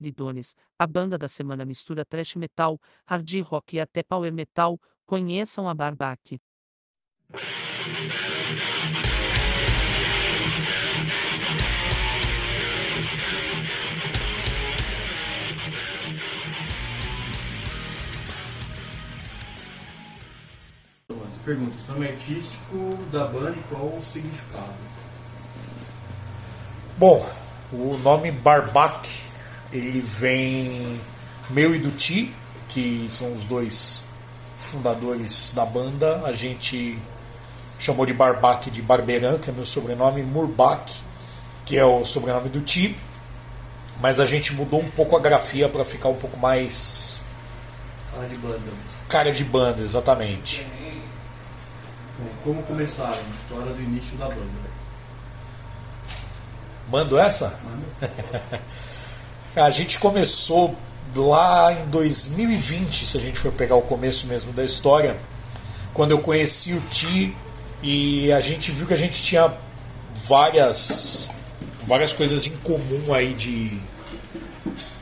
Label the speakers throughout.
Speaker 1: Lidones, a banda da semana mistura thrash metal, hard rock e até power metal. Conheçam a Barbaque.
Speaker 2: Pergunta, o nome artístico da banda e qual o significado?
Speaker 3: Bom, o nome Barbac, ele vem meu e do Ti, que são os dois fundadores da banda. A gente chamou de Barbac de Barberan, que é meu sobrenome, Murbach, que é o sobrenome do Ti. Mas a gente mudou um pouco a grafia para ficar um pouco mais.
Speaker 2: Cara de banda.
Speaker 3: Cara de banda, exatamente.
Speaker 2: Bom, como começaram? A história do início da banda.
Speaker 3: Mando essa? a gente começou lá em 2020, se a gente for pegar o começo mesmo da história, quando eu conheci o Ti e a gente viu que a gente tinha várias várias coisas em comum aí de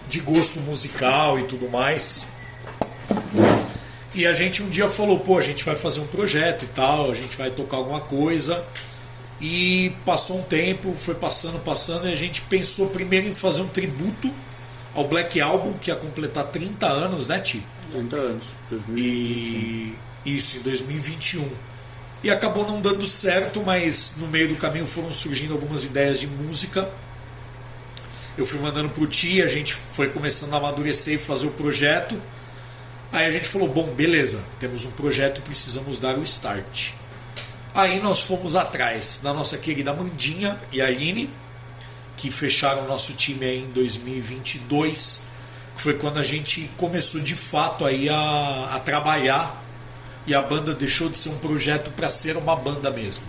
Speaker 3: de gosto musical e tudo mais. E a gente um dia falou, pô, a gente vai fazer um projeto e tal, a gente vai tocar alguma coisa. E passou um tempo, foi passando, passando, e a gente pensou primeiro em fazer um tributo ao Black Album, que ia completar 30 anos, né, Ti?
Speaker 2: 30 anos. 2021.
Speaker 3: E isso, em 2021. E acabou não dando certo, mas no meio do caminho foram surgindo algumas ideias de música. Eu fui mandando pro Ti, a gente foi começando a amadurecer e fazer o projeto. Aí a gente falou: bom, beleza, temos um projeto, precisamos dar o start. Aí nós fomos atrás da nossa querida Mandinha e Aline, que fecharam o nosso time aí em 2022, que foi quando a gente começou de fato aí a, a trabalhar e a banda deixou de ser um projeto para ser uma banda mesmo.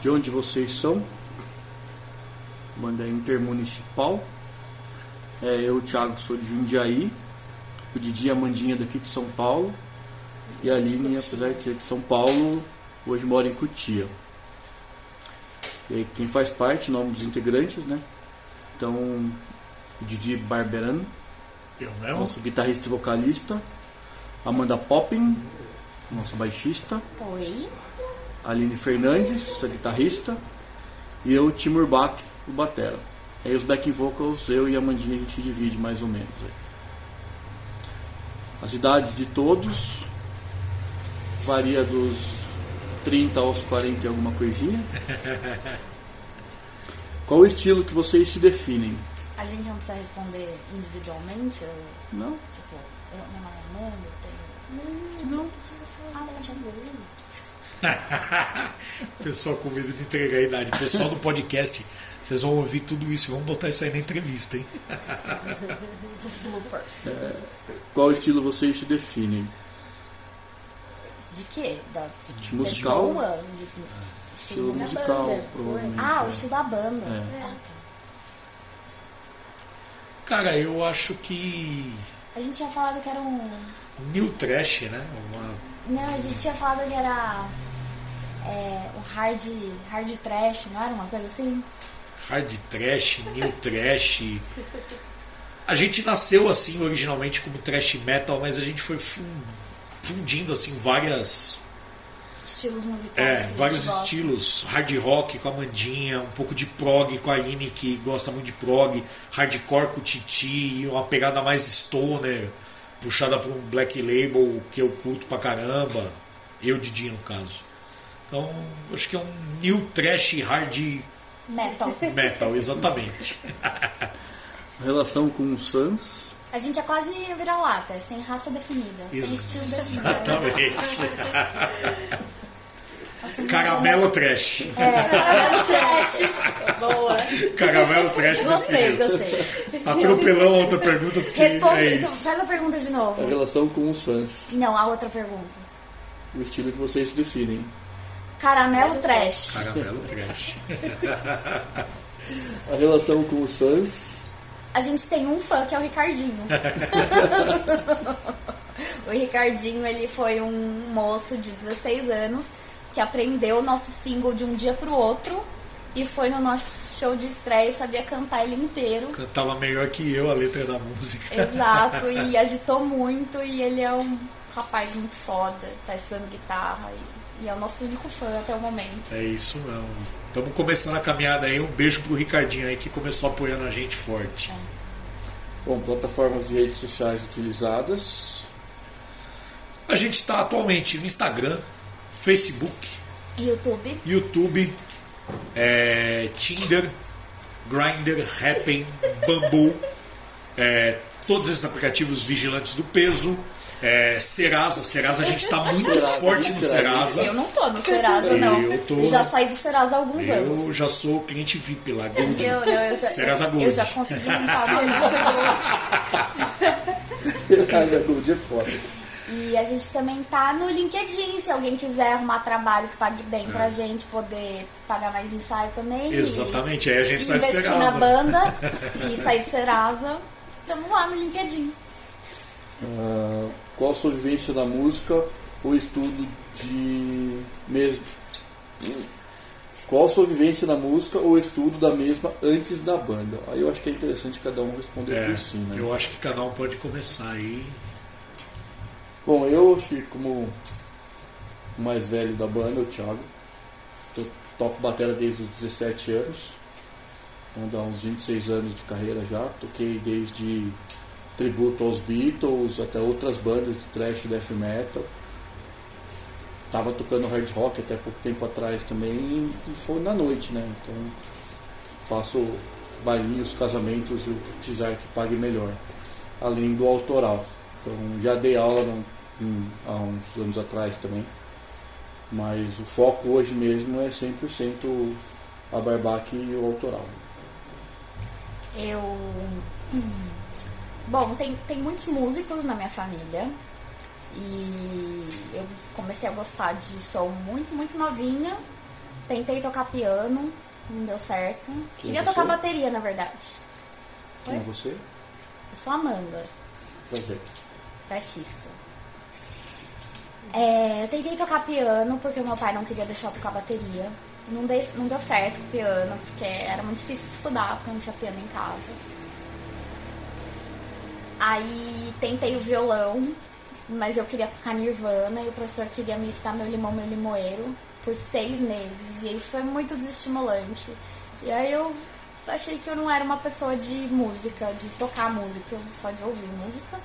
Speaker 2: De onde vocês são? Banda intermunicipal. É, eu, Thiago, sou de Jundiaí. O Didi e a Mandinha daqui de São Paulo. E a Aline, apesar de ser de São Paulo, hoje mora em Cutia. E quem faz parte, o nome dos integrantes, né? Então, o Didi Barberan,
Speaker 3: Eu mesmo?
Speaker 2: nosso guitarrista e vocalista. Amanda Poppin, nossa baixista.
Speaker 4: Oi.
Speaker 2: Aline Fernandes, nossa guitarrista. E eu, Timur Bach, o batera. Aí os backing vocals, eu e a Amandinha, a gente divide mais ou menos. As idades de todos varia dos 30 aos 40 e alguma coisinha. Qual o estilo que vocês se definem?
Speaker 4: A gente não precisa responder individualmente?
Speaker 2: Não?
Speaker 4: Tipo, eu, meu nome é Amanda, eu tenho.
Speaker 2: Não.
Speaker 4: Ah, mas já
Speaker 3: Pessoal com medo de entregar a idade. Pessoal do podcast, vocês vão ouvir tudo isso. Vamos botar isso aí na entrevista, hein?
Speaker 4: Os bloopers.
Speaker 2: Qual estilo vocês se definem?
Speaker 4: De quê? Da, de
Speaker 2: Musical?
Speaker 4: pessoa? De,
Speaker 2: Estilo
Speaker 4: estilo musical.
Speaker 2: musical,
Speaker 5: banda.
Speaker 2: provavelmente.
Speaker 4: Ah, o
Speaker 2: é.
Speaker 4: estilo da banda.
Speaker 2: É.
Speaker 4: Ah, tá.
Speaker 3: Cara, eu acho que.
Speaker 4: A gente tinha falado que era um.
Speaker 3: New Trash, né? Uma
Speaker 4: Não, a gente tinha falado que era. É, um hard, hard trash, não era uma coisa assim?
Speaker 3: hard trash, new trash. A gente nasceu assim originalmente como trash metal, mas a gente foi fundindo assim várias
Speaker 4: Estilos musicais.
Speaker 3: é, vários
Speaker 4: gosta.
Speaker 3: estilos, hard rock com a Mandinha, um pouco de prog com a Aline que gosta muito de prog, hardcore com o Titi, uma pegada mais stoner, puxada para um black label que eu curto pra caramba, eu Didi no caso. Então, acho que é um new trash hard
Speaker 4: Metal.
Speaker 3: metal, exatamente.
Speaker 2: Relação com os fãs?
Speaker 4: A gente é quase vira-lata, é sem raça definida, sem estilo definido.
Speaker 3: Exatamente. Caramelo trash.
Speaker 4: É, caramelo trash.
Speaker 5: Boa.
Speaker 3: Caramelo trash
Speaker 4: Gostei, gostei.
Speaker 3: Atropelamos a outra pergunta porque
Speaker 4: Responde,
Speaker 3: é
Speaker 4: então, faz a pergunta de
Speaker 2: A
Speaker 4: novo.
Speaker 2: relação com os fãs.
Speaker 4: Não, a outra pergunta.
Speaker 2: O estilo que vocês definem.
Speaker 4: Caramelo trash.
Speaker 3: Caramelo trash.
Speaker 2: A relação com os fãs.
Speaker 4: A gente tem um fã que é o Ricardinho. o Ricardinho, ele foi um moço de 16 anos que aprendeu o nosso single de um dia pro outro e foi no nosso show de estreia e sabia cantar ele inteiro.
Speaker 3: Cantava melhor que eu a letra da música.
Speaker 4: Exato, e agitou muito e ele é um rapaz muito foda, tá estudando guitarra e, e é o nosso único fã até o momento.
Speaker 3: É isso mesmo. Estamos começando a caminhada aí. Um beijo pro Ricardinho aí que começou apoiando a gente forte.
Speaker 2: Bom, plataformas de redes sociais utilizadas.
Speaker 3: A gente está atualmente no Instagram, Facebook,
Speaker 4: YouTube,
Speaker 3: YouTube, é, Tinder, Grindr, Happn, Bumble, é, todos esses aplicativos vigilantes do peso. É, Serasa, Serasa a gente está muito
Speaker 2: Serasa,
Speaker 3: forte no
Speaker 2: Serasa.
Speaker 3: Serasa.
Speaker 4: eu não tô no Serasa, não.
Speaker 3: Eu tô-
Speaker 4: Já saí do Serasa há alguns
Speaker 3: Eu
Speaker 4: anos.
Speaker 3: já sou cliente VIP lá, Gold.
Speaker 4: Eu, não, eu já,
Speaker 3: Serasa Gold.
Speaker 4: eu já consegui limpar meu.
Speaker 2: Casa Gold é foda.
Speaker 4: E a gente também tá no LinkedIn, se alguém quiser arrumar trabalho que pague bem
Speaker 3: É.
Speaker 4: pra gente poder pagar mais ensaio também. e-
Speaker 3: Exatamente, aí a gente
Speaker 4: e
Speaker 3: sai do
Speaker 4: investir na
Speaker 3: Serasa.
Speaker 4: banda e sair do Serasa. Tamo lá no LinkedIn.
Speaker 2: Ah, qual a sua vivência na música ou estudo de mesmo? Qual a sua vivência na música ou estudo da mesma antes da banda? Aí eu acho que é interessante cada um responder
Speaker 3: É,
Speaker 2: por si, né?
Speaker 3: eu acho que cada um pode começar aí.
Speaker 2: Bom, eu como o mais velho da banda, o Thiago, eu toco bateria desde os 17 anos, então dá uns 26 anos de carreira já, toquei desde tributo aos Beatles até outras bandas de thrash death metal. Tava tocando hard rock até pouco tempo atrás também e foi na noite, né? Então faço bailinhos, casamentos e o que que pague melhor, além do autoral. Então já dei aula em- há uns anos atrás também, mas o foco hoje mesmo é 100% a barbaque e o autoral.
Speaker 4: Eu. Bom, tem, tem muitos músicos na minha família. E eu comecei a gostar de som muito, muito novinha. Tentei tocar piano, não deu certo.
Speaker 2: Quem
Speaker 4: Queria
Speaker 2: é
Speaker 4: tocar bateria, na verdade.
Speaker 2: Quem é
Speaker 4: Oi?
Speaker 2: você?
Speaker 4: Eu sou Amanda,
Speaker 2: Prazer.
Speaker 4: baixista. É, eu tentei tocar piano porque o meu pai não queria deixar eu tocar bateria. Não, dei, não deu certo o piano, porque era muito difícil de estudar, porque não tinha piano em casa. Aí tentei o violão, mas eu queria tocar Nirvana e o professor queria me ensinar meu limão, meu limoeiro por seis meses. E isso foi muito desestimulante. E aí eu achei que eu não era uma pessoa de música, de tocar música, só de ouvir música.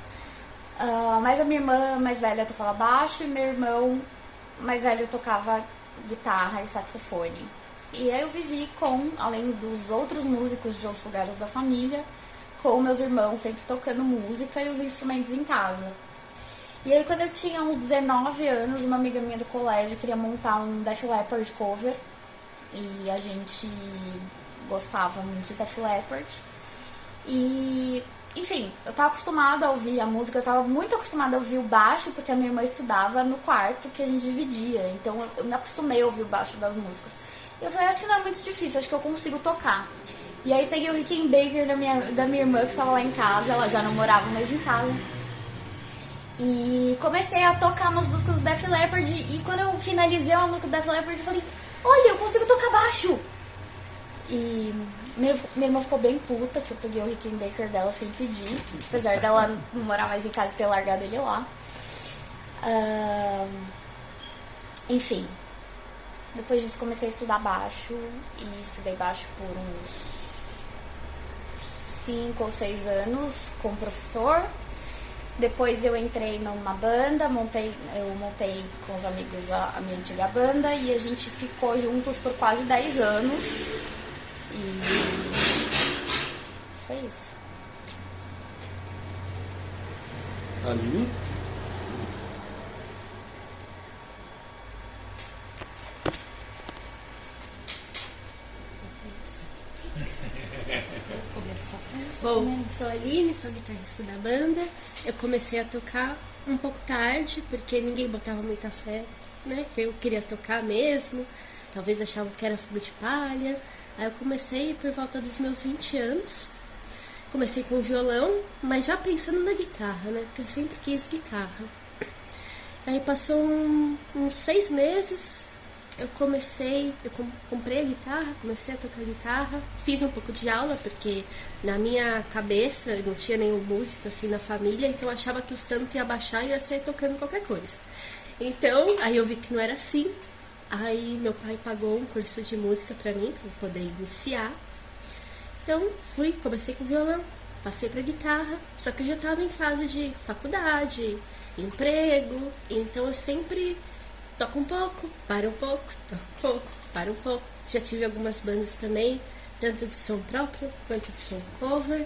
Speaker 4: Ah, mas a minha irmã mais velha tocava baixo e meu irmão mais velho tocava guitarra e saxofone. E aí eu vivi com, além dos outros músicos de outros lugares da família, com meus irmãos sempre tocando música e os instrumentos em casa. E aí quando eu tinha uns 19 anos, uma amiga minha do colégio queria montar um Def Leppard cover. E a gente gostava muito de Def Leppard. E, enfim, eu tava acostumada a ouvir a música, eu tava muito acostumada a ouvir o baixo, porque a minha irmã estudava no quarto que a gente dividia. Então eu- me acostumei a ouvir o baixo das músicas. Eu falei, acho que não é muito difícil, acho que eu consigo tocar. E aí peguei o Rickenbacker da minha, da minha irmã que tava lá em casa, ela já não morava mais em casa. E comecei a tocar umas músicas do Def Leppard e quando eu finalizei uma música do Def Leppard eu falei, olha, eu consigo tocar baixo! E minha, minha irmã ficou bem puta que eu peguei o Rickenbacker dela sem pedir, apesar dela não morar mais em casa e ter largado ele lá. Enfim, depois disso comecei a estudar baixo e estudei baixo por uns 5 ou 6 anos com o professor. Depois eu entrei numa banda, montei, eu montei com os amigos a, a minha antiga banda e a gente ficou juntos por quase 10 anos. E foi isso.
Speaker 2: Aline?
Speaker 5: Bom, sou a Aline, sou guitarrista da banda. Eu comecei a tocar um pouco tarde, porque ninguém botava muita fé, né? Que eu queria tocar mesmo. Talvez achavam que era fogo de palha. Aí eu comecei por volta dos meus 20 anos. Comecei com violão, mas já pensando na guitarra, né? Porque eu sempre quis guitarra. Aí passou um- uns seis meses, eu comecei, eu comprei a guitarra, comecei a tocar guitarra, fiz um pouco de aula, porque na minha cabeça não tinha nenhum músico assim na família, então eu achava que o santo ia baixar e ia sair tocando qualquer coisa. Então, aí eu vi que não era assim. Aí meu pai pagou um curso de música para mim, para eu poder iniciar. Então, fui, comecei com violão, passei para guitarra, só que eu já estava em fase de faculdade, emprego, então eu sempre toco um pouco, para um pouco, toco um pouco, para um pouco. Já tive algumas bandas também, tanto de som próprio quanto de som cover.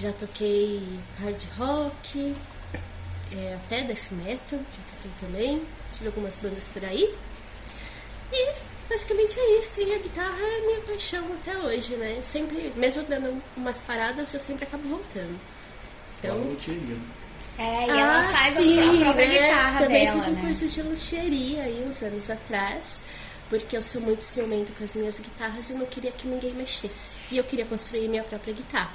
Speaker 5: Já toquei hard rock, é, até death metal, já toquei também. Tive algumas bandas por aí. E basicamente é isso. E a guitarra é minha paixão até hoje, né? Sempre, mesmo dando umas paradas, eu sempre acabo voltando.
Speaker 2: Então.
Speaker 4: É, e ela
Speaker 5: ah,
Speaker 4: faz
Speaker 5: sim,
Speaker 4: a própria
Speaker 5: né?
Speaker 4: guitarra
Speaker 5: Também
Speaker 4: dela,
Speaker 5: fiz um
Speaker 4: né?
Speaker 5: curso de luthieria aí uns anos atrás, porque eu sou muito ciumento com as minhas guitarras e não queria que ninguém mexesse. E eu queria construir minha própria guitarra.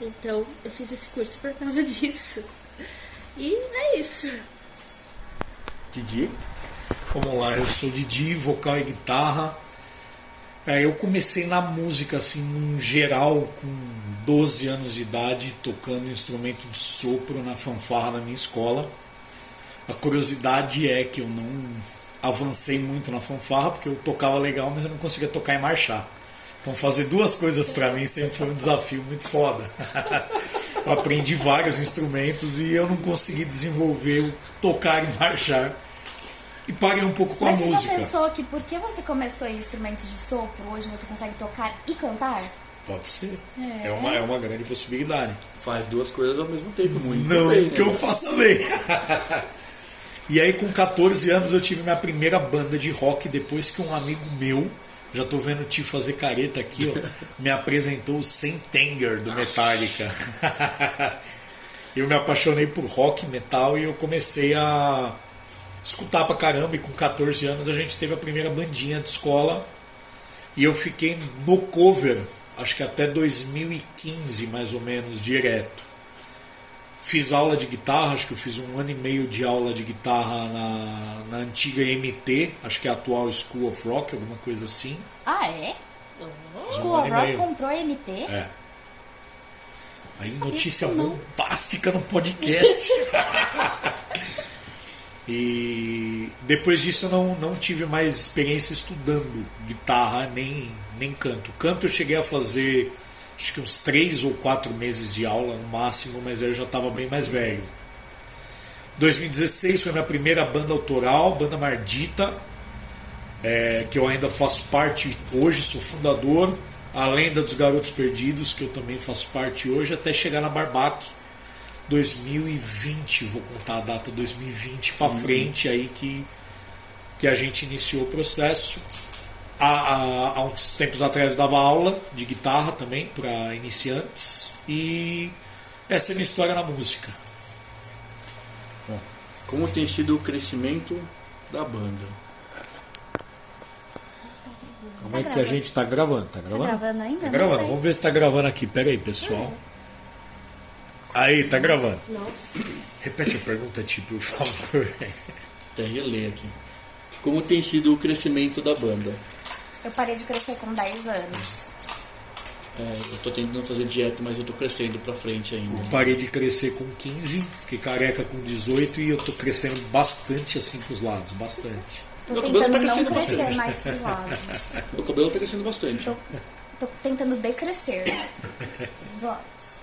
Speaker 5: Então eu fiz esse curso por causa disso. E é isso.
Speaker 2: Didi?
Speaker 3: Vamos lá, eu sou Didi, vocal e guitarra. É, eu comecei na música, assim, em geral, com 12 anos de idade, tocando instrumento de sopro na fanfarra da minha escola. A curiosidade é que eu não avancei muito na fanfarra, porque eu tocava legal, mas eu não conseguia tocar e marchar. Então fazer duas coisas para mim sempre foi um desafio muito foda. aprendi vários instrumentos e eu não consegui desenvolver o tocar e marchar e parei um pouco com
Speaker 4: Mas
Speaker 3: a
Speaker 4: você
Speaker 3: música.
Speaker 4: já pensou que porque você começou em instrumentos de sopro, hoje você consegue tocar e cantar?
Speaker 3: Pode ser.
Speaker 4: É.
Speaker 3: É, uma, é uma grande possibilidade.
Speaker 2: Faz duas coisas ao mesmo tempo, muito
Speaker 3: Não
Speaker 2: bem,
Speaker 3: que
Speaker 2: né?
Speaker 3: eu faça bem. e aí, com 14 anos, eu tive minha primeira banda de rock depois que um amigo meu, já tô vendo o tio fazer careta aqui, ó, me apresentou o Sentenger do Metallica. eu me apaixonei por rock e metal e eu comecei a escutar pra caramba. E com 14 anos, a gente teve a primeira bandinha de escola. E eu fiquei no cover, acho que até 2015, mais ou menos, direto. Fiz aula de guitarra, acho que eu fiz um ano e meio de aula de guitarra na, na antiga MT, acho que é a atual School of Rock, alguma coisa assim.
Speaker 4: Ah, é?
Speaker 3: Um
Speaker 4: School of Rock comprou a MT?
Speaker 3: É. Aí notícia bombástica no podcast. e depois disso eu não, não tive mais experiência estudando guitarra nem, nem canto. Canto eu cheguei a fazer acho que uns três ou quatro meses de aula no máximo, mas eu já estava bem mais velho. 2016 foi minha primeira banda autoral, banda Mardita, é, que eu ainda faço parte hoje, sou fundador, a Lenda dos Garotos Perdidos, que eu também faço parte hoje, até chegar na Barbac 2020, vou contar a data 2020 para frente aí que, que a gente iniciou o processo. Há, há, há uns tempos atrás eu dava aula de guitarra também para iniciantes e essa é a minha história na música.
Speaker 2: Bom, como tem sido o crescimento da banda?
Speaker 3: Como é que a
Speaker 4: gravando.
Speaker 3: gente tá gravando? Tá gravando?
Speaker 4: gravando ainda?
Speaker 3: Tá gravando. Vamos ver se tá gravando aqui. Pera aí, pessoal. Aí, tá gravando.
Speaker 5: Nossa.
Speaker 3: Repete a pergunta, tipo, por favor.
Speaker 2: Até reler aqui. Como tem sido o crescimento da banda?
Speaker 4: Eu parei de crescer com 10 anos.
Speaker 2: É, eu tô tentando fazer dieta, mas eu tô crescendo pra frente ainda.
Speaker 3: Parei de crescer com 15, fiquei careca com 18 e eu tô crescendo bastante assim pros lados, bastante.
Speaker 4: Tô
Speaker 2: Meu cabelo
Speaker 4: tentando
Speaker 2: tá
Speaker 4: não
Speaker 2: crescendo
Speaker 4: crescer
Speaker 2: bastante.
Speaker 4: mais pros lados.
Speaker 2: Meu cabelo tá crescendo bastante.
Speaker 4: Tô, tô tentando decrescer pros lados.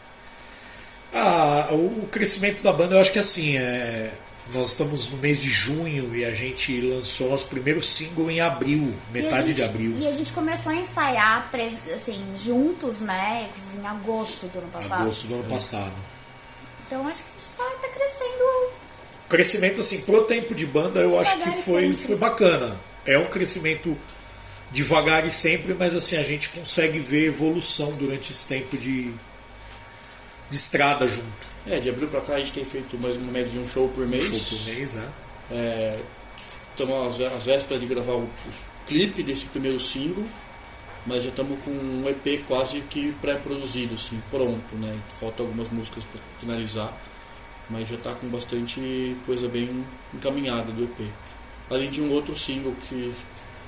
Speaker 3: Ah, o crescimento da banda eu acho que assim, é, nós estamos no mês de junho e a gente lançou nosso primeiro single em abril, metade
Speaker 4: gente-
Speaker 3: de abril.
Speaker 4: E a gente começou a ensaiar assim, juntos, né? Em agosto do ano passado.
Speaker 3: Agosto do ano passado.
Speaker 4: Então acho que a gente tá, tá crescendo.
Speaker 3: crescimento assim pro tempo de banda eu acho que foi,
Speaker 4: sempre.
Speaker 3: foi bacana é um crescimento devagar e sempre mas assim a gente consegue ver evolução durante esse tempo de, de estrada junto
Speaker 2: É, de abril pra cá a gente tem feito mais uma média de um show por mês.
Speaker 3: show por mês né
Speaker 2: É, estamos às vé- às vésperas de gravar o, o clipe desse primeiro single, mas já estamos com um EP quase que pré-produzido, assim, pronto, né? Faltam algumas músicas para finalizar, mas já está com bastante coisa bem encaminhada do EP. Além de um outro single que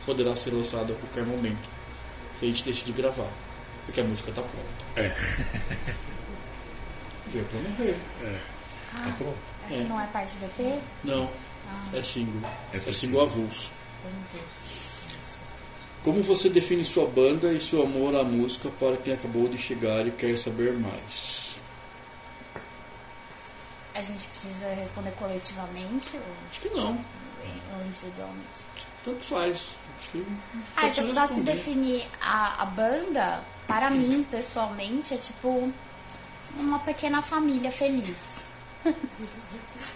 Speaker 2: poderá ser lançado a qualquer momento, se a gente decidir gravar, porque a música está pronta.
Speaker 3: É.
Speaker 2: Veio pra morrer.
Speaker 3: Tá pronto.
Speaker 4: Essa não é parte do EP?
Speaker 2: Não, é single.
Speaker 3: Essa
Speaker 2: é
Speaker 3: é
Speaker 2: single avulso. Como você define sua banda e seu amor à música para quem acabou de chegar e quer saber mais?
Speaker 4: A gente precisa responder coletivamente ou,
Speaker 2: Acho que não,
Speaker 4: ou individualmente?
Speaker 2: tanto faz. Acho que
Speaker 4: Ah,
Speaker 2: pode
Speaker 4: se eu precisasse definir a, a banda, para mim, pessoalmente, é tipo uma pequena família feliz.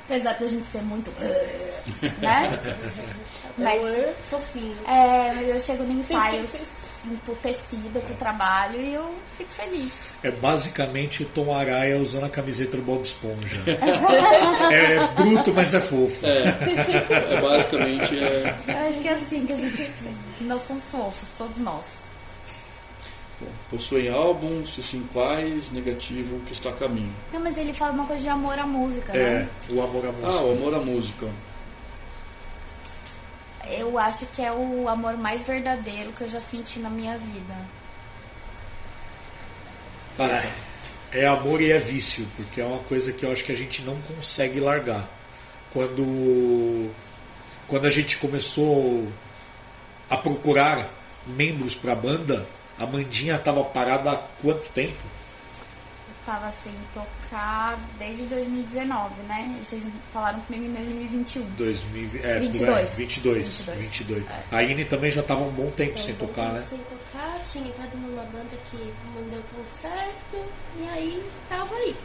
Speaker 4: Apesar de a gente ser muito. né? Mas,
Speaker 5: fofinho.
Speaker 4: é, mas eu chego no ensaios emputecida com o trabalho e eu fico feliz.
Speaker 3: É basicamente o Tom Araya usando a camiseta do Bob Esponja. é bruto, mas é fofo.
Speaker 2: É basicamente é,
Speaker 4: Eu acho que é assim que a gente. Nós somos fofos, todos nós.
Speaker 2: Possuem álbuns, se sim quais, negativo, o que está a caminho.
Speaker 4: Não, mas ele fala uma coisa de amor à música,
Speaker 3: É,
Speaker 4: né?
Speaker 3: o amor à
Speaker 2: Ah,
Speaker 3: música.
Speaker 2: o amor à música.
Speaker 4: Eu acho que é o amor mais verdadeiro que eu já senti na minha vida.
Speaker 3: Ah, é amor e é vício, porque é uma coisa que eu acho que a gente não consegue largar. Quando, quando a gente começou a procurar membros para a banda, a Mandinha estava parada há quanto tempo?
Speaker 4: Eu tava sem tocar desde 2019, né? E vocês falaram comigo em 2021.
Speaker 3: 2000, é, por
Speaker 4: 22.
Speaker 3: aí, 22.
Speaker 4: 22.
Speaker 3: 22. A Aline também já estava um bom tempo sem tocar, né?
Speaker 5: Sem tocar, tinha entrado numa banda que não deu tão certo, e aí tava aí,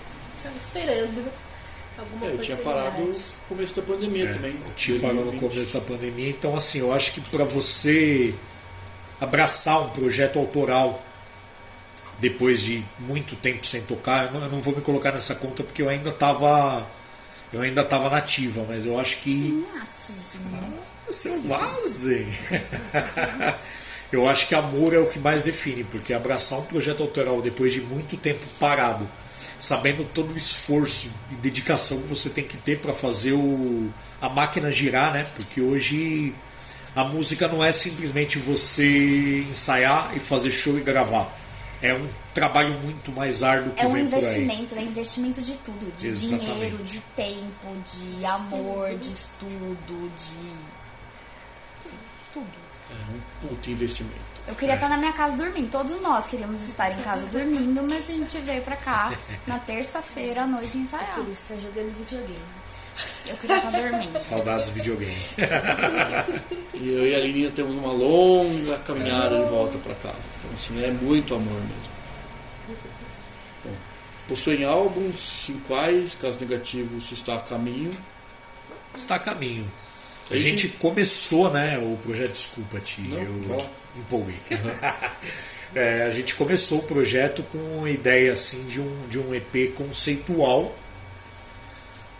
Speaker 5: só esperando alguma
Speaker 2: É, eu tinha parado no começo da pandemia também.
Speaker 3: O tio parou no
Speaker 2: 2020.
Speaker 3: começo da pandemia, então assim, eu acho que para você abraçar um projeto autoral depois de muito tempo sem tocar, eu não, vou me colocar nessa conta porque eu ainda estava eu ainda estava nativa, mas eu acho que
Speaker 4: Natinho.
Speaker 3: selvagem. eu acho que amor é o que mais define, porque abraçar um projeto autoral depois de muito tempo parado, sabendo todo o esforço e dedicação que você tem que ter para fazer o, a máquina girar, né? Porque hoje a música não é simplesmente você ensaiar e fazer show e gravar. É um trabalho muito mais árduo que
Speaker 4: É um
Speaker 3: vem por aí.
Speaker 4: investimento, é investimento de tudo. De
Speaker 3: Exatamente.
Speaker 4: dinheiro, de tempo, de amor, de estudo, de. Tudo.
Speaker 2: É um puto investimento.
Speaker 4: Eu queria estar na minha casa dormindo. Todos nós queríamos estar em casa dormindo, mas a gente veio pra cá na terça-feira à noite ensaiar.
Speaker 5: Aquele está jogando videogame.
Speaker 4: Eu queria estar dormindo.
Speaker 3: Saudades videogame.
Speaker 2: E eu e a Aline temos uma longa caminhada de volta para casa. Então, assim, é muito amor mesmo. Bom, possuem álbuns, sim quais, caso negativo, se está a caminho.
Speaker 3: Está a caminho. A
Speaker 2: gente-
Speaker 3: começou, né, o projeto Desculpa-te,
Speaker 2: Não,
Speaker 3: eu empolguei. É, a gente começou o projeto com a ideia assim de um, de um EP conceitual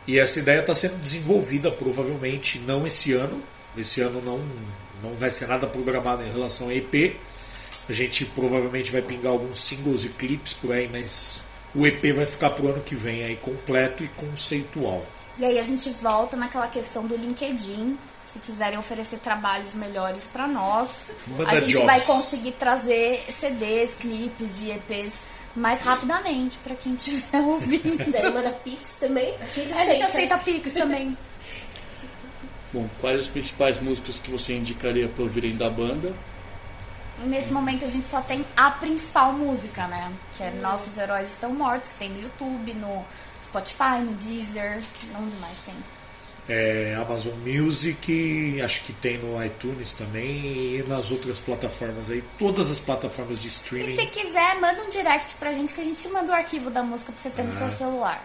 Speaker 3: e essa ideia está sendo desenvolvida provavelmente não esse ano. Esse ano não, não vai ser nada programado em relação a EP. A gente provavelmente vai pingar alguns singles e clipes por aí, mas o EP vai ficar pro ano que vem aí completo e conceitual.
Speaker 4: E aí a gente volta naquela questão do LinkedIn. Se quiserem oferecer trabalhos melhores pra nós,
Speaker 3: Manda
Speaker 4: a gente
Speaker 3: jobs.
Speaker 4: vai conseguir trazer CDs, clipes e EPs mais rapidamente pra quem estiver ouvindo.
Speaker 5: Quiser mandar Pix também, a gente
Speaker 4: A gente aceita Pix também.
Speaker 2: Bom, quais as principais músicas que você indicaria para ouvirem da banda?
Speaker 4: Nesse momento a gente só tem a principal música, né? Que é Nossos Heróis Estão Mortos, que tem no YouTube, no Spotify, no Deezer, onde mais tem.
Speaker 3: É, Amazon Music, acho que tem no iTunes também e nas outras plataformas aí, todas as plataformas de
Speaker 4: E
Speaker 3: streaming.
Speaker 4: se quiser, manda um direct pra gente que a gente manda o arquivo da música pra você ter no
Speaker 3: Ah.
Speaker 4: seu celular.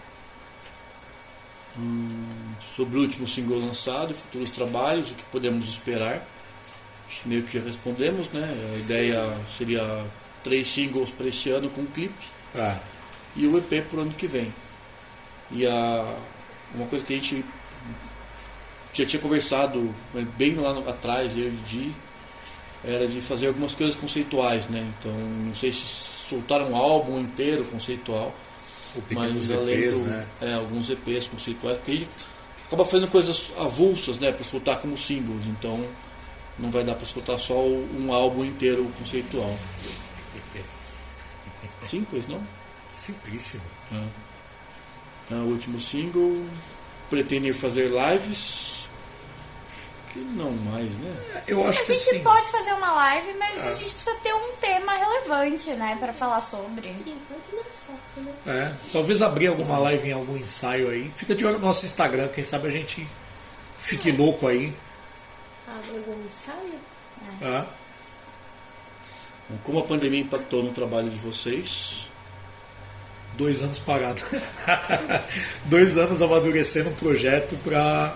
Speaker 2: Sobre o último single lançado e futuros trabalhos, o que podemos esperar? Acho que meio que já respondemos, né? A ideia seria três singles para esse ano com um clipe.
Speaker 3: Ah,
Speaker 2: e o EP pro ano que vem. E a, uma coisa que a gente já tinha conversado né, bem lá no- atrás, eu e Di, era de fazer algumas coisas conceituais, né? Então, não sei se soltar um álbum inteiro conceitual, mas além
Speaker 3: EPs,
Speaker 2: do,
Speaker 3: né?
Speaker 2: é, alguns EPs conceituais, porque a gente acaba fazendo coisas avulsas, né, para soltar como singles. Então, Não vai dar para escutar só um álbum inteiro conceitual. Simples, não?
Speaker 3: Simplíssimo.
Speaker 2: É. O último single. Pretendem fazer lives. Que não mais, né?
Speaker 3: Eu acho
Speaker 4: A
Speaker 3: que
Speaker 4: gente
Speaker 3: sim.
Speaker 4: pode fazer uma live, mas
Speaker 3: É.
Speaker 4: a gente precisa ter um tema relevante, né, pra falar sobre.
Speaker 5: Foco, né?
Speaker 3: É, talvez abrir alguma live em algum ensaio aí. Fica de olho no nosso Instagram, quem sabe a gente fique louco aí.
Speaker 5: Abre algum ensaio?
Speaker 3: É.
Speaker 2: Como a pandemia impactou no trabalho de vocês?
Speaker 3: Dois anos parado. Dois anos amadurecendo um projeto para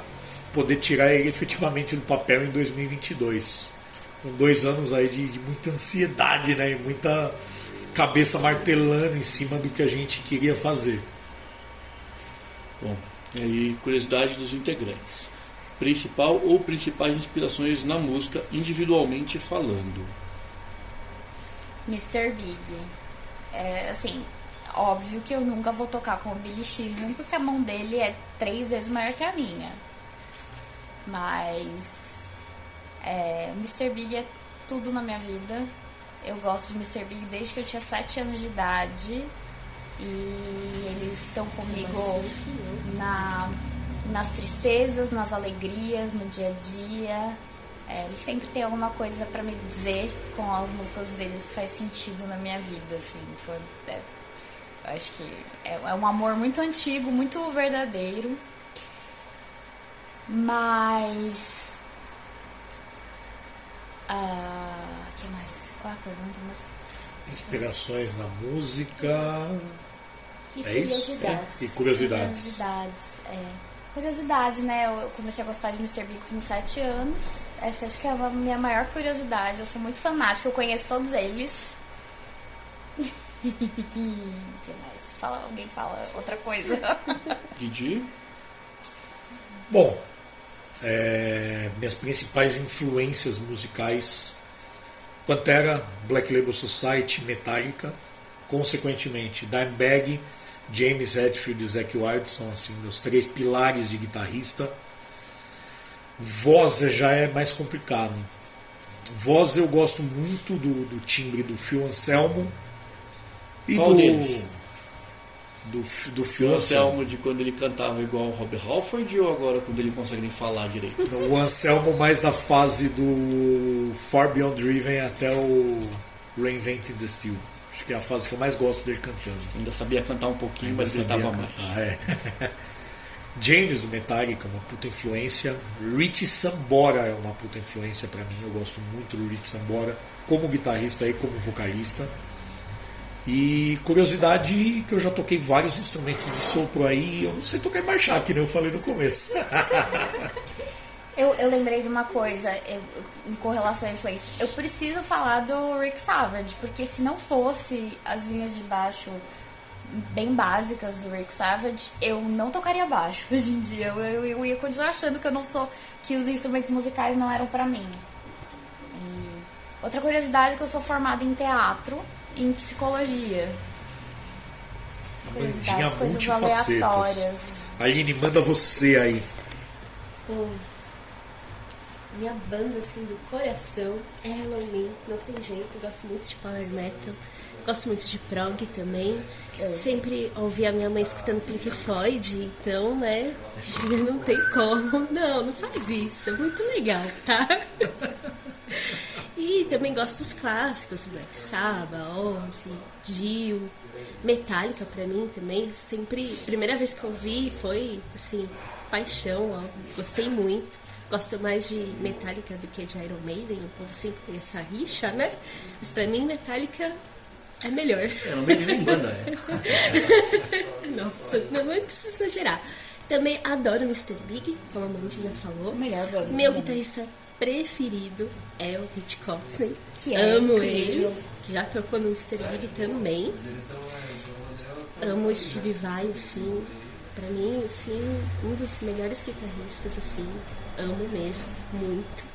Speaker 3: poder tirar ele efetivamente do papel em 2022. Com dois anos aí de, de muita ansiedade, né? E muita cabeça martelando em cima do que a gente queria fazer.
Speaker 2: Bom, e aí, curiosidade dos integrantes. Principal ou principais inspirações na música, individualmente falando.
Speaker 4: Mr. Big. É, assim, óbvio que eu nunca vou tocar com o Billy Sheehan, porque a mão dele é três vezes maior que a minha. Mas é, Mr. Big é tudo na minha vida. Eu gosto de Mr. Big desde que eu tinha sete anos de idade. E eles estão comigo na, nas tristezas, nas alegrias, no dia a dia. É, eles sempre tem alguma coisa pra me dizer com as músicas deles que faz sentido na minha vida, assim. Foi, é, eu acho que é, é um amor muito antigo, muito verdadeiro. Mas. Ah, que mais? Qual a pergunta? Mas...
Speaker 3: Inspirações na música.
Speaker 5: E
Speaker 3: É isso?
Speaker 5: curiosidades.
Speaker 3: É, e curiosidades.
Speaker 4: Curiosidades, é. Curiosidade, né? Eu comecei a gostar de Mr. Big com 7 anos. Essa acho que é a minha maior curiosidade. Eu sou muito fanática, eu conheço todos eles. que mais? Fala, alguém fala outra coisa.
Speaker 2: Didi?
Speaker 3: Bom, é, minhas principais influências musicais: Pantera, Black Label Society, Metallica, consequentemente Dimebag, James Hetfield e Zack Wild são assim meus três pilares de guitarrista. Voz já é mais complicado. Voz eu gosto muito do, do timbre do Phil Anselmo e
Speaker 2: Qual
Speaker 3: do
Speaker 2: deles?
Speaker 3: Do, do Phil
Speaker 2: O
Speaker 3: Anselmo.
Speaker 2: De quando ele cantava igual o Rob Halford ou agora quando ele consegue nem falar direito?
Speaker 3: O Anselmo mais da fase do Far Beyond Driven até o Reinventing the Steel. Acho que é a fase que eu mais gosto dele cantando.
Speaker 2: Ainda sabia cantar um pouquinho,
Speaker 3: Ainda
Speaker 2: mas cantava
Speaker 3: cantar,
Speaker 2: mais.
Speaker 3: é. James do Metallica, uma puta influência. Richie Sambora é uma puta influência pra mim. Eu gosto muito do Richie Sambora como guitarrista e como vocalista. E curiosidade que eu já toquei vários instrumentos de sopro aí. Eu não sei tocar marchar, que nem eu falei no começo.
Speaker 4: Eu, eu lembrei de uma coisa eu, em correlação à influência. Eu preciso falar do Rick Savage, porque se não fosse as linhas de baixo bem básicas do Rick Savage, eu não tocaria baixo hoje em dia. Eu, eu, eu ia continuar achando que eu não sou. que os instrumentos musicais não eram pra mim. E outra curiosidade é que eu sou formada em teatro em psicologia.
Speaker 3: Bandinha multifacetas. Aline, manda você aí.
Speaker 5: Bom, minha banda assim do coração é Halloween, não tem jeito, eu gosto muito de power metal, gosto muito de prog também. Sempre ouvi a minha mãe escutando Pink Floyd, então, né, não tem como. Não, não faz isso, é muito legal, tá? E também gosto dos clássicos, Black Sabbath, Ozzy, Dio, Metallica pra mim também. Sempre, primeira vez que eu vi foi assim, paixão, ó, gostei muito. Gosto mais de Metallica do que de Iron Maiden, o povo sempre tem essa rixa, né? Mas pra mim Metallica é melhor.
Speaker 2: É, não meio nem banda, é.
Speaker 5: Nossa, não, não precisa exagerar. Também adoro Mr. Big, como a Mandinha falou.
Speaker 4: Melhor banda.
Speaker 5: Meu guitarrista preferido é o Pete Kotzen.
Speaker 4: Que é
Speaker 5: Amo
Speaker 4: incrível.
Speaker 5: ele. que Já tocou no Mr. Big também. Amo o Steve Vai, assim. Pra mim, assim, um dos melhores guitarristas, assim. Amo mesmo, muito.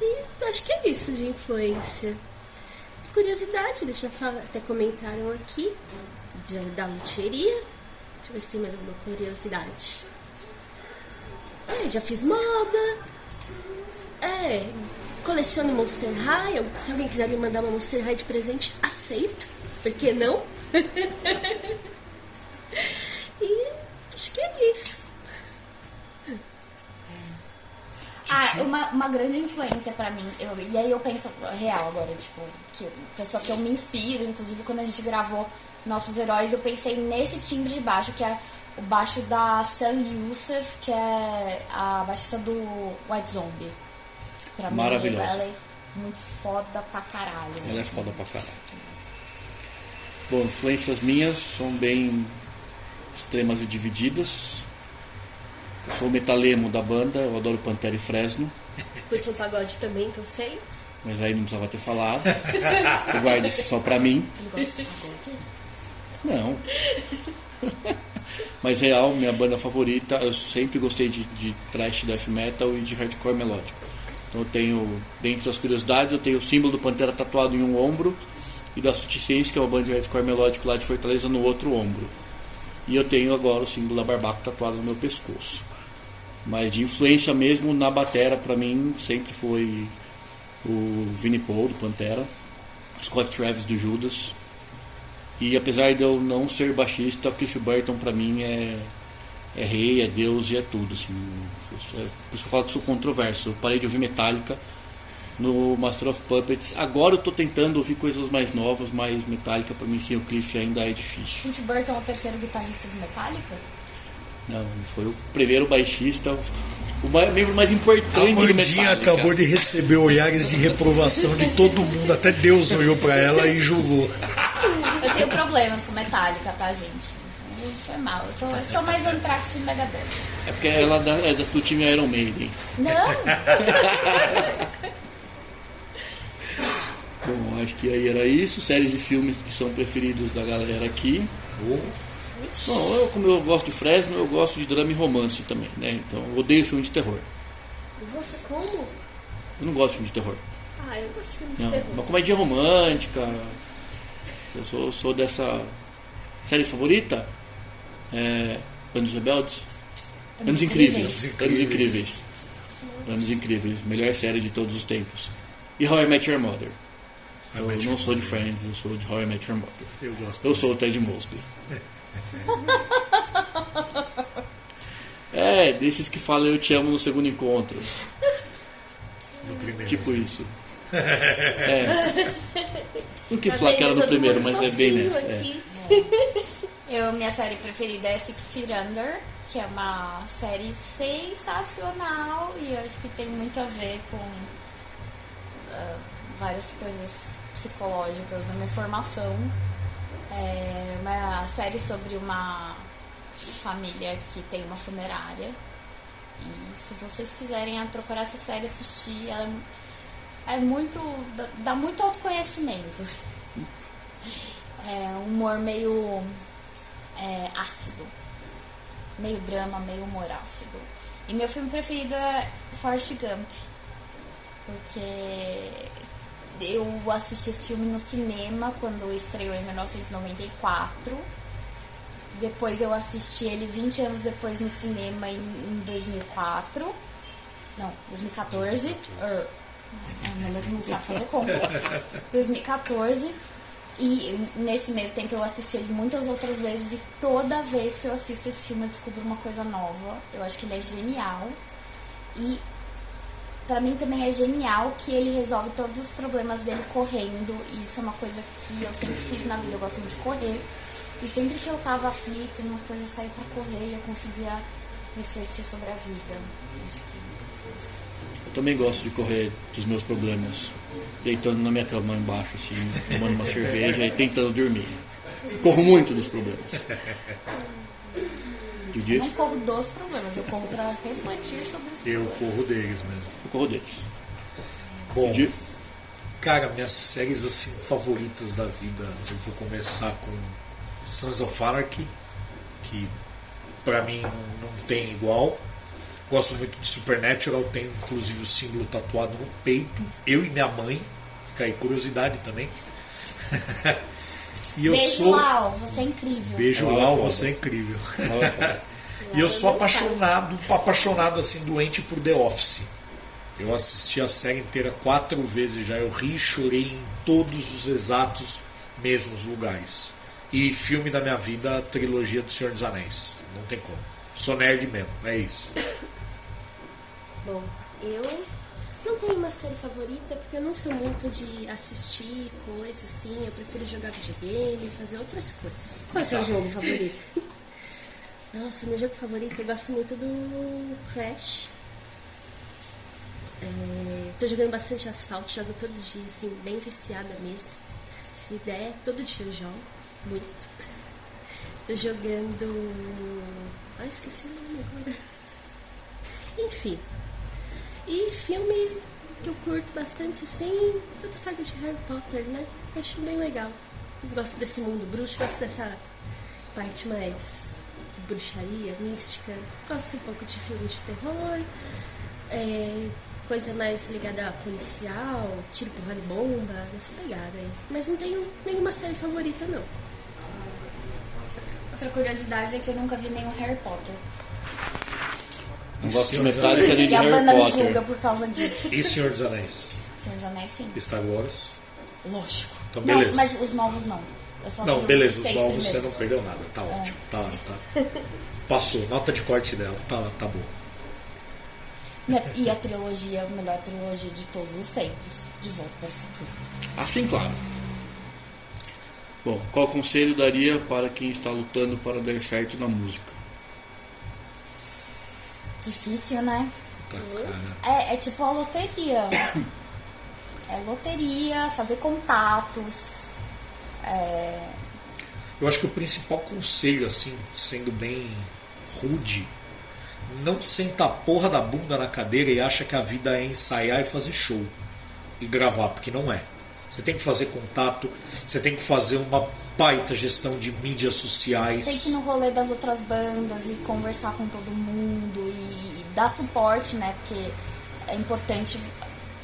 Speaker 5: E acho que é isso de influência. Curiosidade, eles já até comentaram aqui de- da luthieria. Deixa eu ver se tem mais alguma curiosidade. É, já fiz moda, É, coleciono Monster High. Se alguém quiser me mandar uma Monster High de presente, aceito. Por que não? e acho que é isso.
Speaker 4: Ah, uma, uma grande influência pra mim. Eu, e aí eu penso real agora, tipo, que pessoa que eu me inspiro, inclusive quando a gente gravou Nossos Heróis, eu pensei nesse timbre de baixo, que é o baixo da Sam Youssef, que é a baixista do White Zombie. Pra mim,
Speaker 2: Maravilhosa.
Speaker 4: ela é muito foda pra caralho.
Speaker 2: Ela é foda pra caralho. Bom, influências minhas são bem extremas e divididas. Eu sou o metalemo da banda, eu adoro Pantera e Fresno,
Speaker 5: Curte um pagode também, que eu sei.
Speaker 2: mas aí não precisava ter falado. Eu guardo esse só pra mim.
Speaker 4: Ele gosta de pagode?
Speaker 2: Não. Mas real, minha banda favorita, eu sempre gostei de, de thrash death metal e de hardcore melódico. Então eu tenho, dentre das curiosidades, eu tenho o símbolo do Pantera tatuado em um ombro e da Suficiência, que é uma banda de hardcore melódico lá de Fortaleza, no outro ombro. E eu tenho agora o símbolo da Barbaco tatuado no meu pescoço. Mas de influência mesmo na batera, pra mim, sempre foi o Vinnie Paul, do Pantera, Scott Travis, do Judas, e apesar de eu não ser baixista, Cliff Burton pra mim é, é rei, é Deus e é tudo. Assim. É- por isso que eu falo que sou controverso. Eu parei de ouvir Metallica no Master of Puppets. Agora eu tô tentando ouvir coisas mais novas, mas Metallica pra mim sim, o Cliff ainda é difícil.
Speaker 4: Cliff Burton é o terceiro guitarrista do Metallica?
Speaker 2: Não, foi o primeiro baixista, o mais- membro mais
Speaker 3: A
Speaker 2: importante do
Speaker 3: Mandinha
Speaker 2: Metallica.
Speaker 3: acabou de receber olhares de reprovação de todo mundo, até Deus olhou pra ela e julgou.
Speaker 4: Eu tenho problemas com Metallica, tá, gente? Foi mal. Eu sou, eu sou mais Anthrax e Megadeth.
Speaker 2: É porque ela é da- é do time Iron Maiden.
Speaker 4: Não!
Speaker 2: Bom, acho que aí era isso. Séries e filmes que são preferidos da galera aqui. Bom, eu, como eu gosto de Fresno, eu gosto de drama e romance também, né? Então eu odeio filme de terror.
Speaker 5: Você como?
Speaker 2: Eu não gosto de filme de terror.
Speaker 5: Ah, eu gosto de filme de
Speaker 2: Não,
Speaker 5: terror.
Speaker 2: uma comédia romântica. Eu sou, sou dessa. Série favorita? É. Anos Rebeldes? Anos Incríveis.
Speaker 3: Incríveis.
Speaker 2: Anos Incríveis. Anos Incríveis. Melhor série de todos os tempos. E How I Met Your Mother.
Speaker 3: I
Speaker 2: Eu não sou de Friends, eu sou de How I Met Your Mother.
Speaker 3: Eu gosto.
Speaker 2: Eu sou o Ted Mosby. É, desses que falam eu te amo no segundo encontro.
Speaker 3: No primeiro.
Speaker 2: Tipo isso. É. Não quis
Speaker 5: Tá
Speaker 2: falar que era
Speaker 5: vendo?
Speaker 2: no primeiro, mas é bem nessa. é.
Speaker 4: Eu, minha série preferida é Six Feet Under, que é uma série sensacional e eu acho que tem muito a ver com ah, várias coisas psicológicas na minha formação. É uma série sobre uma família que tem uma funerária. E se vocês quiserem procurar essa série assistir, ela é é muito. dá muito autoconhecimento. É um humor meio é, ácido. Meio drama, meio humor ácido. E meu filme preferido é Forrest Gump. Porque eu assisti esse filme no cinema quando estreou em 1994. Depois eu assisti ele 20 anos depois no cinema em, em 2004. Não, 2014. Er, a mulher não sabe fazer conta. 2014. E nesse meio tempo eu assisti ele muitas outras vezes e toda vez que eu assisto esse filme eu descubro uma coisa nova. Eu acho que ele é genial. E pra mim também é genial que ele resolve todos os problemas dele correndo. E isso é uma coisa que eu sempre fiz na vida, eu gosto muito de correr. E sempre que eu tava aflita, uma coisa eu pra correr e eu conseguia refletir sobre a vida. Que
Speaker 2: Eu também gosto de correr dos meus problemas. Deitando na minha cama embaixo, assim, tomando uma cerveja e tentando dormir. Corro muito dos problemas.
Speaker 4: eu não corro dos problemas, eu corro pra refletir sobre os
Speaker 3: Eu
Speaker 4: problemas.
Speaker 3: corro deles mesmo.
Speaker 2: Eu corro deles.
Speaker 3: Bom,
Speaker 2: Didi?
Speaker 3: cara, minhas séries assim favoritas da vida, eu vou começar com Sons of Anarchy, que pra mim não, não tem igual. Gosto muito de Supernatural, tenho inclusive o símbolo tatuado no peito. Eu e minha mãe, fica aí curiosidade também. e eu
Speaker 4: Beijo,
Speaker 3: sou.
Speaker 4: Lau, você é incrível.
Speaker 3: Beijo, Lau, você é incrível. E eu sou apaixonado, apaixonado assim, doente por The Office. Eu assisti a série inteira quatro vezes já. Eu ri e chorei em todos os exatos mesmos lugares. E filme da minha vida, a trilogia do Senhor dos Anéis. Não tem como. Sou nerd mesmo, é isso.
Speaker 5: Bom, eu não tenho uma série favorita porque eu não sou muito de assistir coisas assim. Eu prefiro jogar videogame, fazer outras coisas. Qual é o seu jogo favorito? Nossa, meu jogo favorito, eu gosto muito do Crash. É, tô jogando bastante asfalto, jogo todo dia, assim, bem viciada mesmo. Se me der, todo dia eu jogo, muito. Tô jogando. Ah, esqueci o nome agora. Enfim. E filme que eu curto bastante, assim, toda a saga de Harry Potter, né? Acho bem legal. Eu gosto desse mundo bruxo, gosto dessa parte mais bruxaria, mística. Gosto um pouco de filme de terror. É, coisa mais ligada a policial, tiro porrada de bomba, essa pegada aí. Mas não tenho nenhuma série favorita, não.
Speaker 4: Outra curiosidade é que eu nunca vi nenhum Harry Potter.
Speaker 2: Não gosto de Metallica nem de
Speaker 4: E a
Speaker 2: Harry
Speaker 4: banda me
Speaker 2: Potter.
Speaker 4: julga por causa disso.
Speaker 3: E Senhor dos Anéis?
Speaker 4: Senhor dos Anéis, sim.
Speaker 3: Star Wars?
Speaker 4: Lógico.
Speaker 3: Então, beleza.
Speaker 4: Não, mas os novos não.
Speaker 3: Não, beleza, os novos você não perdeu nada. Tá ótimo. Tá, tá. Passou. Nota de corte dela. Tá, tá boa.
Speaker 4: E a trilogia, a melhor trilogia de todos os tempos. De Volta para o Futuro.
Speaker 2: Assim, claro. Bom, qual conselho daria para quem está lutando para dar certo na música?
Speaker 4: Difícil, né?
Speaker 3: Tá.
Speaker 4: É, é tipo a loteria. É loteria, fazer contatos. É,
Speaker 3: Eu acho que o principal conselho, assim, sendo bem rude, não senta a porra da bunda na cadeira e acha que a vida é ensaiar e fazer show. E gravar, porque não é. Você tem que fazer contato, você tem que fazer uma baita gestão de mídias sociais.
Speaker 4: tem que ir no rolê das outras bandas e conversar com todo mundo e, e dar suporte, né? Porque é importante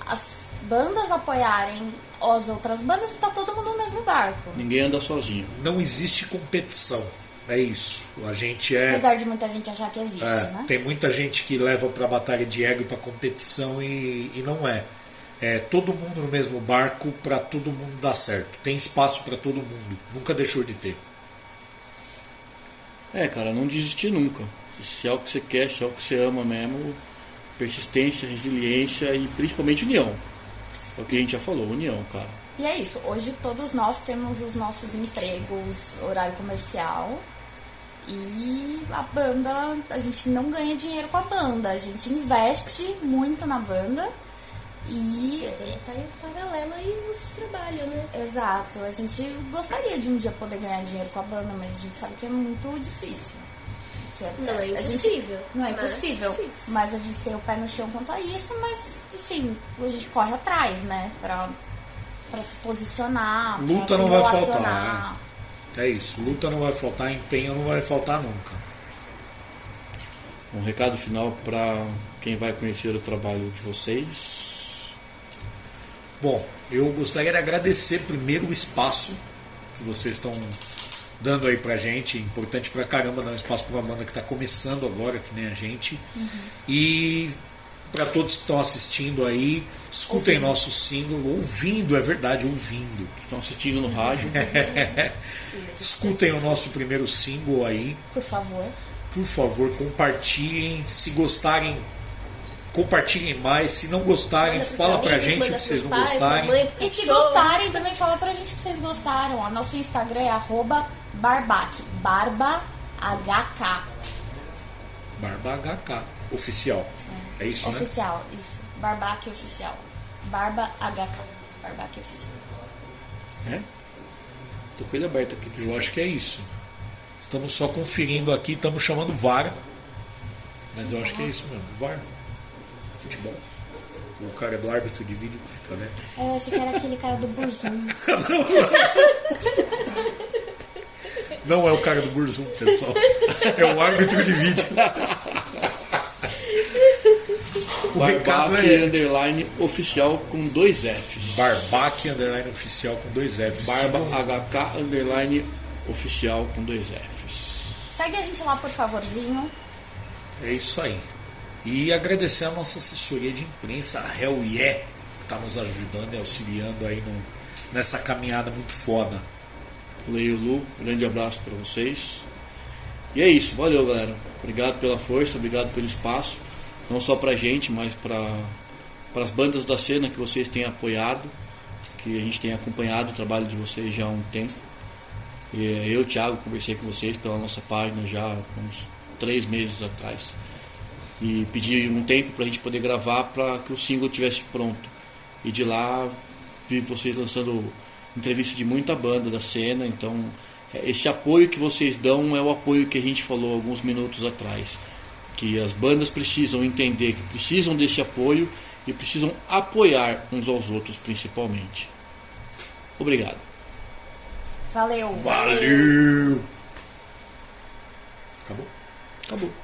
Speaker 4: as bandas apoiarem as outras bandas porque tá todo mundo no mesmo barco.
Speaker 2: Ninguém anda sozinho.
Speaker 3: Não existe competição. É isso. A gente é.
Speaker 4: Apesar de muita gente achar que existe,
Speaker 3: É,
Speaker 4: né?
Speaker 3: Tem muita gente que leva para batalha de ego e para competição e, e não é. É todo mundo no mesmo barco para todo mundo dar certo. Tem espaço para todo mundo. Nunca deixou de ter.
Speaker 2: É, cara, não desistir nunca. Se é o que você quer, se é o que você ama mesmo, persistência, resiliência e principalmente união. É o que a gente já falou, união, cara.
Speaker 4: E é isso. Hoje todos nós temos os nossos empregos, horário comercial. E a banda, a gente não ganha dinheiro com a banda. A gente investe muito na banda. E
Speaker 5: Tá em paralelo aí nos trabalhos, né?
Speaker 4: Exato. A gente gostaria de um dia poder ganhar dinheiro com a banda, mas a gente sabe que é muito difícil. Que é-
Speaker 5: Não é
Speaker 4: a gente-
Speaker 5: impossível,
Speaker 4: não é
Speaker 5: mas
Speaker 4: impossível.
Speaker 5: é.
Speaker 4: Mas a gente tem o pé no chão quanto a isso, mas assim, a gente corre atrás, né? Pra, pra se posicionar, pra
Speaker 3: Luta
Speaker 4: se
Speaker 3: não vai faltar,
Speaker 4: relacionar.
Speaker 3: É isso. Luta não vai faltar, empenho não vai faltar nunca.
Speaker 2: Um recado final para quem vai conhecer o trabalho de vocês.
Speaker 3: Bom, eu gostaria de agradecer primeiro o espaço que vocês estão dando aí pra gente. Importante pra caramba dar um espaço pra uma banda que tá começando agora, que nem a gente. E para todos que estão assistindo aí, escutem nosso single, ouvindo, é verdade, ouvindo.
Speaker 2: Estão assistindo no rádio.
Speaker 3: Escutem o nosso primeiro single aí.
Speaker 4: Por favor.
Speaker 3: Por favor, compartilhem. Se gostarem, compartilhem mais. Se não gostarem,
Speaker 5: Manda
Speaker 3: fala pra
Speaker 5: amigos,
Speaker 3: gente
Speaker 5: manda
Speaker 3: o que vocês não
Speaker 5: pra
Speaker 3: gostarem.
Speaker 5: mãe,
Speaker 4: E se gostarem, também fala pra gente que vocês gostaram. O nosso Instagram é arroba barbac, barba HK.
Speaker 3: Barba HK, oficial. É isso, né?
Speaker 4: Oficial, isso. Barbac oficial. Barba HK. Barbac oficial.
Speaker 2: É? Tô com ele aberto aqui.
Speaker 3: Eu acho que é isso. Estamos só conferindo aqui, estamos chamando VAR. Mas eu acho que é isso mesmo. VAR. Futebol. O cara do árbitro de vídeo fica, né?
Speaker 4: Eu achei que era aquele cara do Burzum.
Speaker 3: Não é o cara do Burzum, pessoal. É o árbitro de vídeo. O recado
Speaker 2: Barbaque
Speaker 3: é
Speaker 2: underline oficial com dois Fs.
Speaker 3: Barbaque underline oficial com dois Fs.
Speaker 2: Barba HK underline oficial com dois Fs.
Speaker 4: Segue a gente lá, por favorzinho.
Speaker 3: É isso aí. E agradecer a nossa assessoria de imprensa, a Hell Yeah, que está nos ajudando e auxiliando aí no, nessa caminhada muito foda.
Speaker 2: Leio Lu, grande abraço para vocês. E é isso, valeu galera. Obrigado pela força, obrigado pelo espaço, não só pra gente, mas para as bandas da cena que vocês têm apoiado, que a gente tem acompanhado o trabalho de vocês já há um tempo. E eu, Thiago, conversei com vocês pela nossa página já há uns três meses atrás. E pedi um tempo para a gente poder gravar para que o single tivesse pronto. E de lá vi vocês lançando entrevista de muita banda da cena, então esse apoio que vocês dão é o apoio que a gente falou alguns minutos atrás. Que as bandas precisam entender que precisam desse apoio e precisam apoiar uns aos outros principalmente. Obrigado.
Speaker 4: Valeu.
Speaker 3: Valeu! Acabou?
Speaker 2: Acabou.